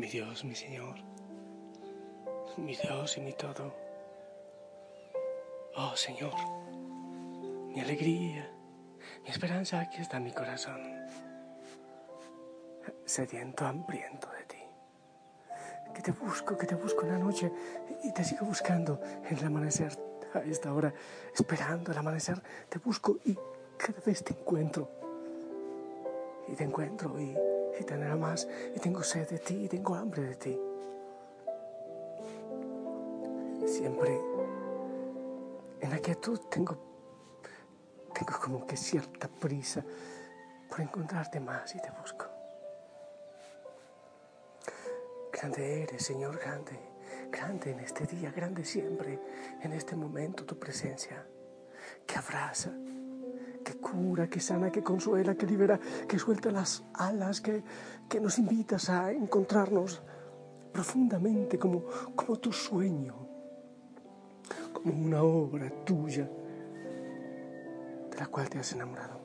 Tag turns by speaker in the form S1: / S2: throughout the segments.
S1: Mi Dios, mi Señor, mi Dios y mi todo. Oh Señor, mi alegría, mi esperanza, aquí está mi corazón, sediento, hambriento de ti. Que te busco, que te busco en la noche y te sigo buscando en el amanecer, a esta hora, esperando el amanecer, te busco y cada vez te encuentro. Y te encuentro y y más, y tengo sed de ti, y tengo hambre de ti. Siempre en la quietud tengo, tengo como que cierta prisa por encontrarte más y te busco. Grande eres, Señor, grande, grande en este día, grande siempre, en este momento tu presencia, que abraza, cura, que sana, que consuela, que libera, que suelta las alas, que, que nos invitas a encontrarnos profundamente como, como tu sueño, como una obra tuya de la cual te has enamorado.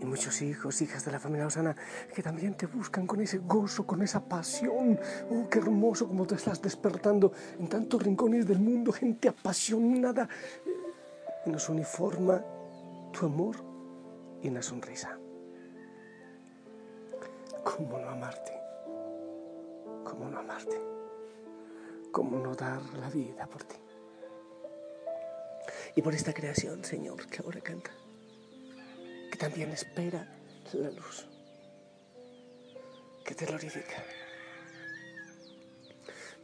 S1: Y muchos hijos, hijas de la familia Osana, que también te buscan con ese gozo, con esa pasión. Oh, qué hermoso como te estás despertando en tantos rincones del mundo, gente apasionada. Y nos uniforma tu amor y una sonrisa. ¿Cómo no amarte? ¿Cómo no amarte? ¿Cómo no dar la vida por ti? Y por esta creación, Señor, que ahora canta también espera la luz que te glorifica.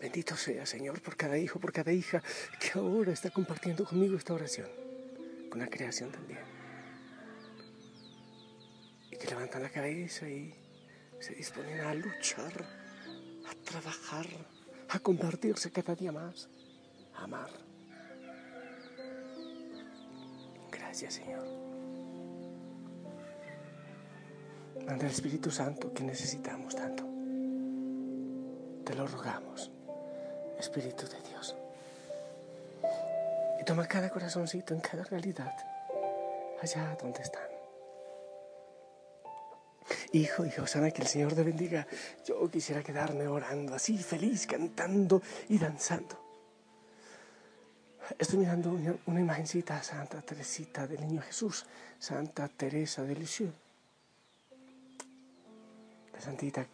S1: Bendito sea, Señor, por cada hijo, por cada hija que ahora está compartiendo conmigo esta oración, con la creación también. Y que levantan la cabeza y se disponen a luchar, a trabajar, a compartirse cada día más, a amar. Gracias, Señor. Manda el Espíritu Santo que necesitamos tanto. Te lo rogamos, Espíritu de Dios. Y toma cada corazoncito en cada realidad, allá donde están. Hijo, hijo, sana que el Señor te bendiga. Yo quisiera quedarme orando así, feliz, cantando y danzando. Estoy mirando una, una imagencita a Santa Teresita del Niño Jesús, Santa Teresa de Lisieux la santita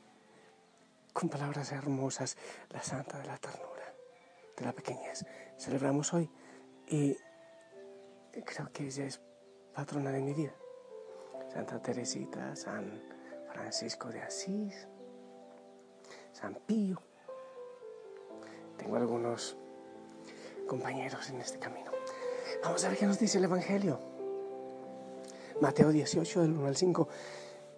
S1: con palabras hermosas, la santa de la ternura, de la pequeñez. Celebramos hoy y creo que ella es patrona de mi vida. Santa Teresita, San Francisco de Asís, San Pío. Tengo algunos compañeros en este camino. Vamos a ver qué nos dice el Evangelio. Mateo 18, del 1 al 5.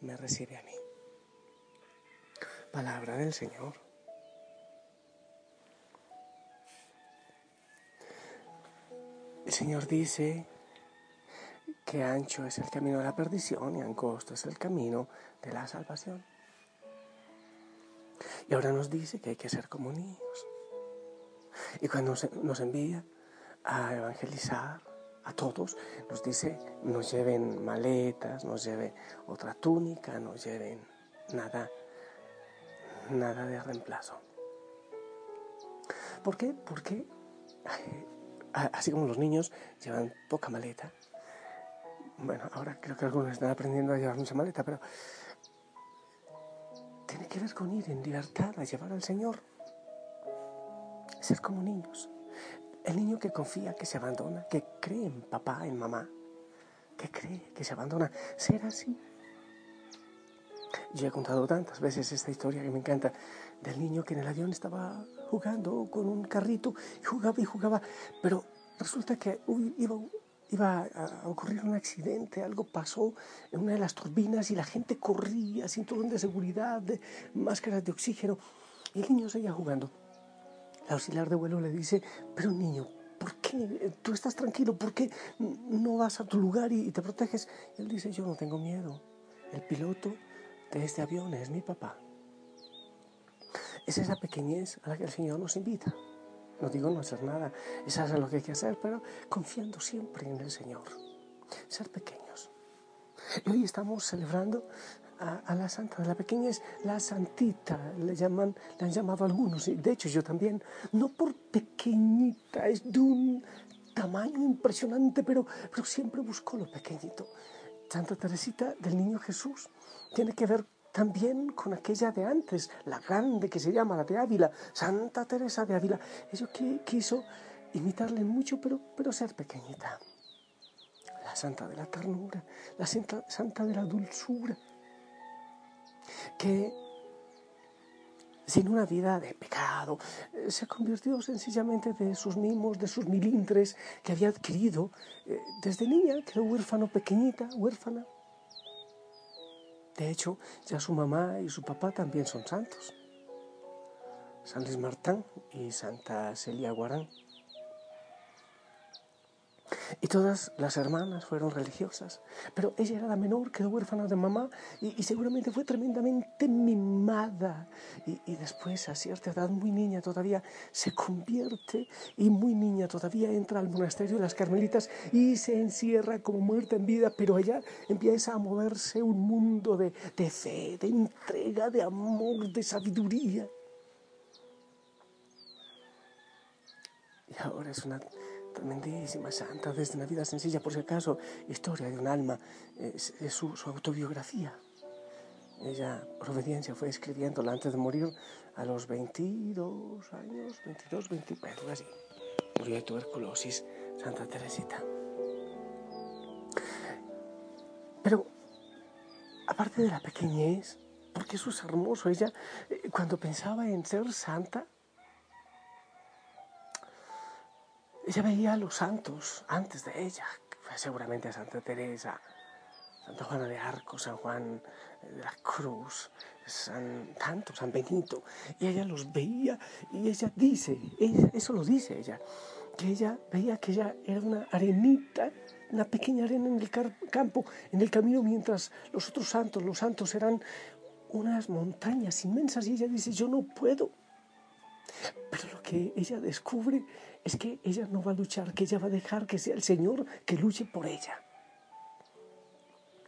S1: me recibe a mí. Palabra del Señor. El Señor dice que ancho es el camino de la perdición y angosto es el camino de la salvación. Y ahora nos dice que hay que ser como niños. Y cuando nos envía a evangelizar, a todos, nos dice, nos lleven maletas, nos lleven otra túnica, nos lleven nada, nada de reemplazo. ¿Por qué? Porque, así como los niños llevan poca maleta, bueno, ahora creo que algunos están aprendiendo a llevar mucha maleta, pero tiene que ver con ir en libertad a llevar al Señor. Ser como niños. El niño que confía, que se abandona, que cree en papá, en mamá, que cree, que se abandona. Ser así. Yo he contado tantas veces esta historia que me encanta del niño que en el avión estaba jugando con un carrito y jugaba y jugaba, pero resulta que iba, iba a ocurrir un accidente, algo pasó en una de las turbinas y la gente corría, cinturón de seguridad, máscaras de oxígeno, y el niño seguía jugando. El auxiliar de vuelo le dice, pero niño, ¿por qué tú estás tranquilo? ¿Por qué no vas a tu lugar y te proteges? Y él dice, yo no tengo miedo. El piloto de este avión es mi papá. Es esa pequeñez a la que el Señor nos invita. No digo no hacer nada, es hacer lo que hay que hacer, pero confiando siempre en el Señor. Ser pequeños. Y hoy estamos celebrando a, la santa de la pequeñez, la santita, le, llaman, le han llamado algunos, de hecho yo también, no por pequeñita, es de un tamaño impresionante, pero, pero siempre buscó lo pequeñito. Santa Teresita del Niño Jesús tiene que ver también con aquella de antes, la grande que se llama la de Ávila, Santa Teresa de Ávila. Ella quiso imitarle mucho, pero, pero ser pequeñita. La santa de la ternura, la santa, santa de la dulzura, que sin una vida de pecado, eh, se convirtió sencillamente de sus mimos, de sus milindres que había adquirido eh, desde niña, que era huérfano, pequeñita, huérfana. De hecho, ya su mamá y su papá también son santos. San Luis Martán y Santa Celia Guarán. Y todas las hermanas fueron religiosas, pero ella era la menor, quedó huérfana de mamá y, seguramente fue tremendamente mimada. Y, y, después, a cierta edad, muy niña todavía, se convierte y muy niña todavía entra al monasterio de las Carmelitas y se encierra como muerta en vida, pero allá empieza a moverse un mundo de, de fe, de entrega, de amor, de sabiduría. Y ahora es una tremendísima santa, desde una vida sencilla, por si acaso, historia de un alma, es, su, autobiografía. Ella, por obediencia, fue escribiéndola antes de morir a los 22 años, 22, 24, así. Murió de tuberculosis, Santa Teresita. Pero, aparte de la pequeñez, porque eso es hermoso, ella, eh, cuando pensaba en ser santa, Ella veía a los santos antes de ella, seguramente a Santa Teresa, Santa Juana de Arco, San Juan de la Cruz, San Tanto, San Benito, y ella los veía y ella dice, eso lo dice ella, que ella veía que ella era una arenita, una pequeña arena en el campo, en el camino, mientras los otros santos, los santos eran unas montañas inmensas y ella dice, yo no puedo. Pero que ella descubre es que ella no va a luchar, que ella va a dejar que sea el Señor que luche por ella.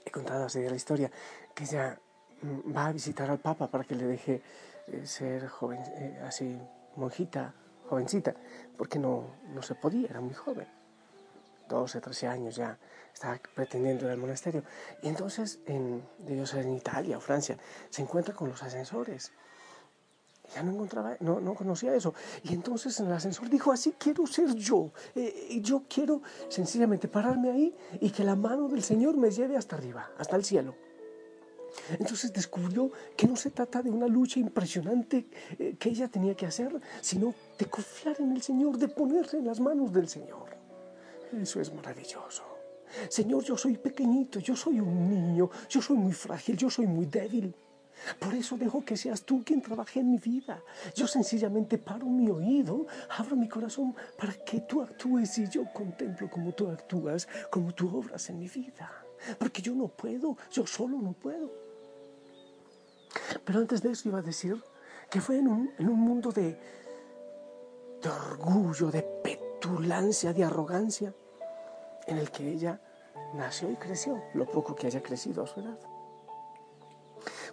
S1: He contado así de la historia que ella mm, va a visitar al Papa para que le deje eh, ser joven, eh, así monjita, jovencita, porque no, no se podía, era muy joven. 12, 13 años ya estaba pretendiendo ir al monasterio. Y entonces, en, en Italia o Francia, se encuentra con los ascensores ya no encontraba, no, no, conocía eso. Y entonces en el ascensor dijo, así quiero ser yo. Eh, yo quiero sencillamente pararme ahí y que la mano del Señor me lleve hasta arriba, hasta el cielo. Entonces descubrió que no se trata de una lucha impresionante eh, que ella tenía que hacer, sino de confiar en el Señor, de ponerse en las manos del Señor. Eso es maravilloso. Señor, yo soy pequeñito, yo soy un niño, yo soy muy frágil, yo soy muy débil. Por eso dejo que seas tú quien trabaje en mi vida. Yo sencillamente paro mi oído, abro mi corazón para que tú actúes y yo contemplo cómo tú actúas, cómo tú obras en mi vida. Porque yo no puedo, yo solo no puedo. Pero antes de eso iba a decir que fue en un, mundo de, de orgullo, de petulancia, de arrogancia, en el que ella nació y creció, lo poco que haya crecido a su edad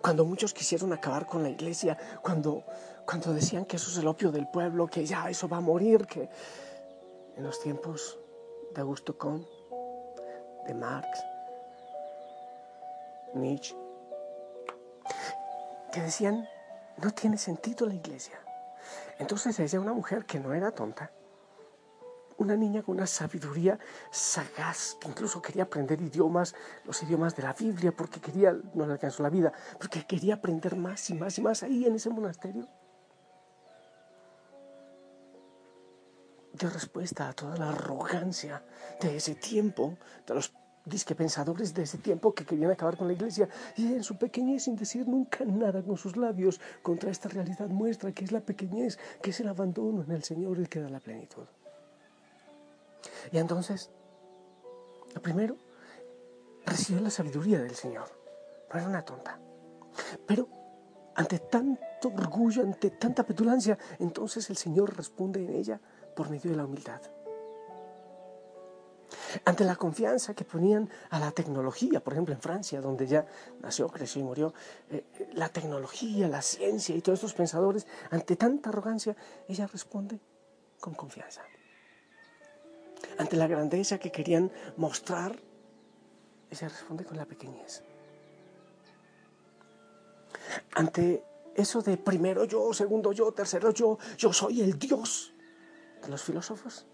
S1: cuando muchos quisieron acabar con la iglesia, cuando, cuando decían que eso es el opio del pueblo, que ya eso va a morir, que en los tiempos de Augusto Comte, de Marx, Nietzsche, que decían, no tiene sentido la iglesia. Entonces ella, una mujer que no era tonta, una niña con una sabiduría sagaz, que incluso quería aprender idiomas, los idiomas de la Biblia, porque quería, no le alcanzó la vida, porque quería aprender más y más y más ahí en ese monasterio. Dio respuesta a toda la arrogancia de ese tiempo, de los disque pensadores de ese tiempo que querían acabar con la iglesia y en su pequeñez sin decir nunca nada con sus labios contra esta realidad muestra que es la pequeñez, que es el abandono en el Señor el que da la plenitud. Y entonces, primero, recibió la sabiduría del Señor. No era una tonta. Pero ante tanto orgullo, ante tanta petulancia, entonces el Señor responde en ella por medio de la humildad. Ante la confianza que ponían a la tecnología, por ejemplo en Francia, donde ya nació, creció y murió, eh, la tecnología, la ciencia y todos estos pensadores, ante tanta arrogancia, ella responde con confianza ante la grandeza que querían mostrar, ella responde con la pequeñez. Ante eso de primero yo, segundo yo, tercero yo, yo soy el Dios de los filósofos.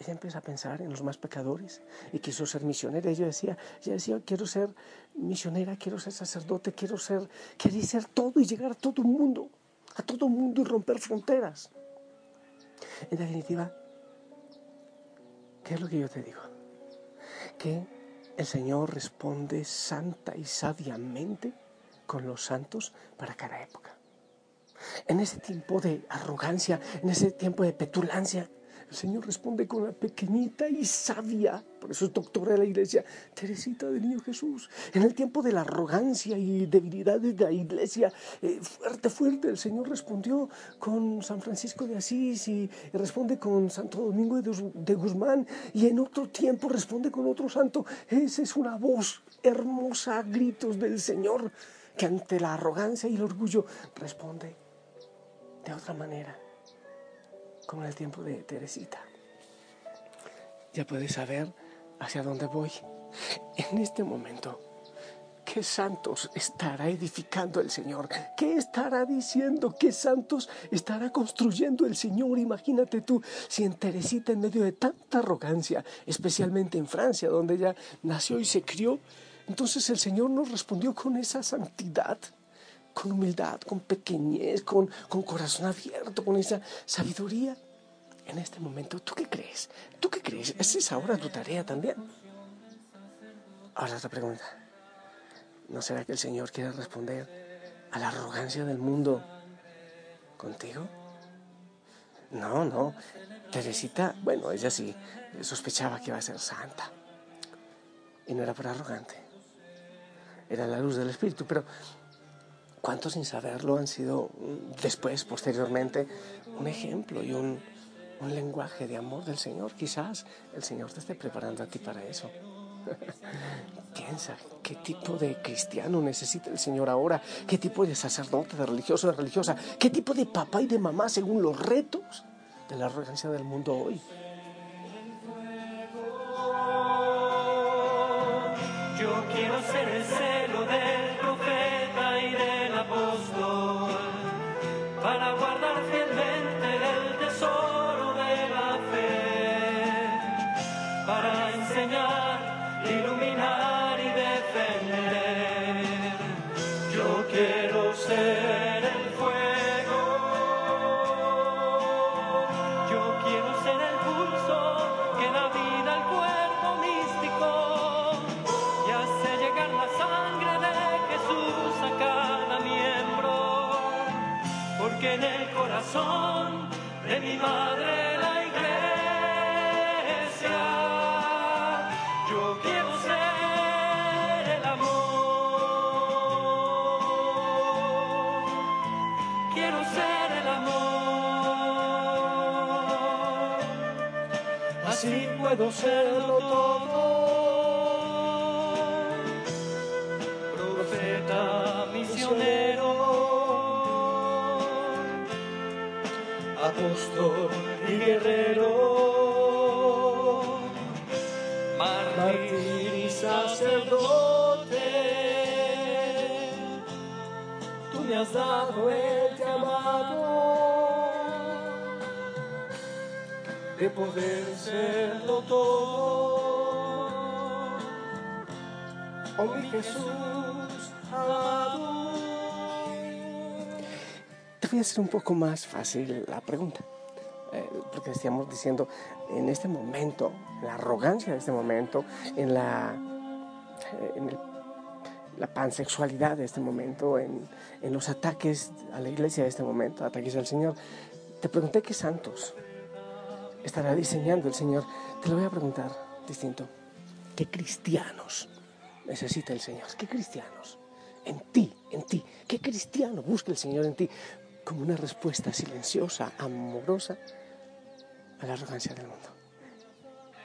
S1: Ella empieza a pensar en los más pecadores y quiso ser misionera. Ella decía, ella decía, quiero ser misionera, quiero ser sacerdote, quiero ser, quería ser todo y llegar a todo el mundo, a todo el mundo y romper fronteras. En definitiva, ¿Qué es lo que yo te digo? Que el Señor responde santa y sabiamente con los santos para cada época. En ese tiempo de arrogancia, en ese tiempo de petulancia, el Señor responde con la pequeñita y sabia, por eso es doctora de la iglesia, Teresita del Niño Jesús. En el tiempo de la arrogancia y debilidad de la iglesia, eh, fuerte, fuerte, el Señor respondió con San Francisco de Asís y, responde con Santo Domingo de, Guzmán y en otro tiempo responde con otro santo. Esa es una voz hermosa a gritos del Señor que ante la arrogancia y el orgullo responde de otra manera como en el tiempo de Teresita. Ya puedes saber hacia dónde voy. En este momento, ¿qué santos estará edificando el Señor? ¿Qué estará diciendo? ¿Qué santos estará construyendo el Señor? Imagínate tú, si en Teresita, en medio de tanta arrogancia, especialmente en Francia, donde ella nació y se crió, entonces el Señor nos respondió con esa santidad con humildad, con pequeñez, con, con corazón abierto, con esa sabiduría. En este momento, ¿tú qué crees? ¿Tú qué crees? ¿Esa es ahora tu tarea también? Ahora otra pregunta. ¿No será que el Señor quiere responder a la arrogancia del mundo contigo? No, no. Teresita, bueno, ella sí sospechaba que iba a ser santa. Y no era por arrogante. Era la luz del Espíritu. Pero ¿Cuántos sin saberlo han sido después, posteriormente, un ejemplo y un, un lenguaje de amor del Señor? Quizás el Señor te esté preparando a ti para eso. Piensa, ¿qué tipo de cristiano necesita el Señor ahora? ¿Qué tipo de sacerdote, de religioso, de religiosa? ¿Qué tipo de papá y de mamá según los retos de la arrogancia del mundo hoy?
S2: Yo quiero ser el celo del quiero ser el fuego, yo quiero ser el pulso que da vida al cuerpo místico y hace llegar la sangre de Jesús a cada miembro, porque en el corazón de mi madre así puedo serlo todo. Profeta misionero, apóstol y guerrero, mártir y sacerdote. Tú me has dado el llamado de poder serlo todo. Oh mi Jesús.
S1: Te voy a hacer un poco más fácil la pregunta. Eh, porque estamos diciendo, en este momento, en la arrogancia de este momento, en la, eh, en el- la pansexualidad de este momento, en, en los ataques a la iglesia de este momento, ataques al Señor, te pregunté qué santos estará diseñando el Señor. Te lo voy a preguntar distinto. ¿Qué cristianos necesita el Señor? ¿Qué cristianos? En ti, en ti. ¿Qué cristiano busca el Señor en ti? Como una respuesta silenciosa, amorosa a la arrogancia del mundo.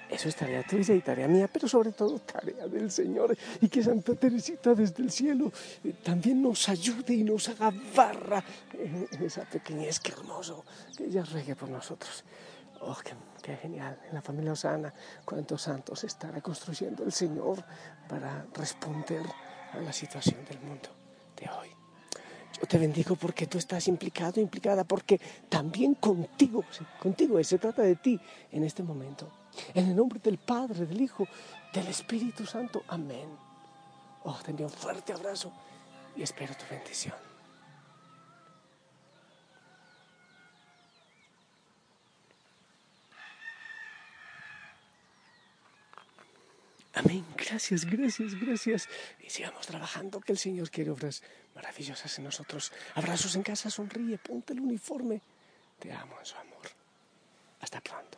S1: Eso es tarea tuya y tarea mía, pero sobre todo tarea del Señor. Y que Santa Teresita desde el cielo eh, también nos ayude y nos haga barra en, esa pequeñez. Qué hermoso que ella regue por nosotros. Oh, qué, genial. En la familia Osana, cuántos santos estará construyendo el Señor para responder a la situación del mundo de hoy. Yo te bendigo porque tú estás implicado, implicada, porque también contigo, contigo se trata de ti en este momento. En el nombre del Padre, del Hijo, del Espíritu Santo. Amén. Oh, te envío un fuerte abrazo y espero tu bendición. Amén. Gracias, gracias, gracias. Y sigamos trabajando, que el Señor quiere obras maravillosas en nosotros. Abrazos en casa, sonríe, ponte el uniforme. Te amo en su amor. Hasta pronto.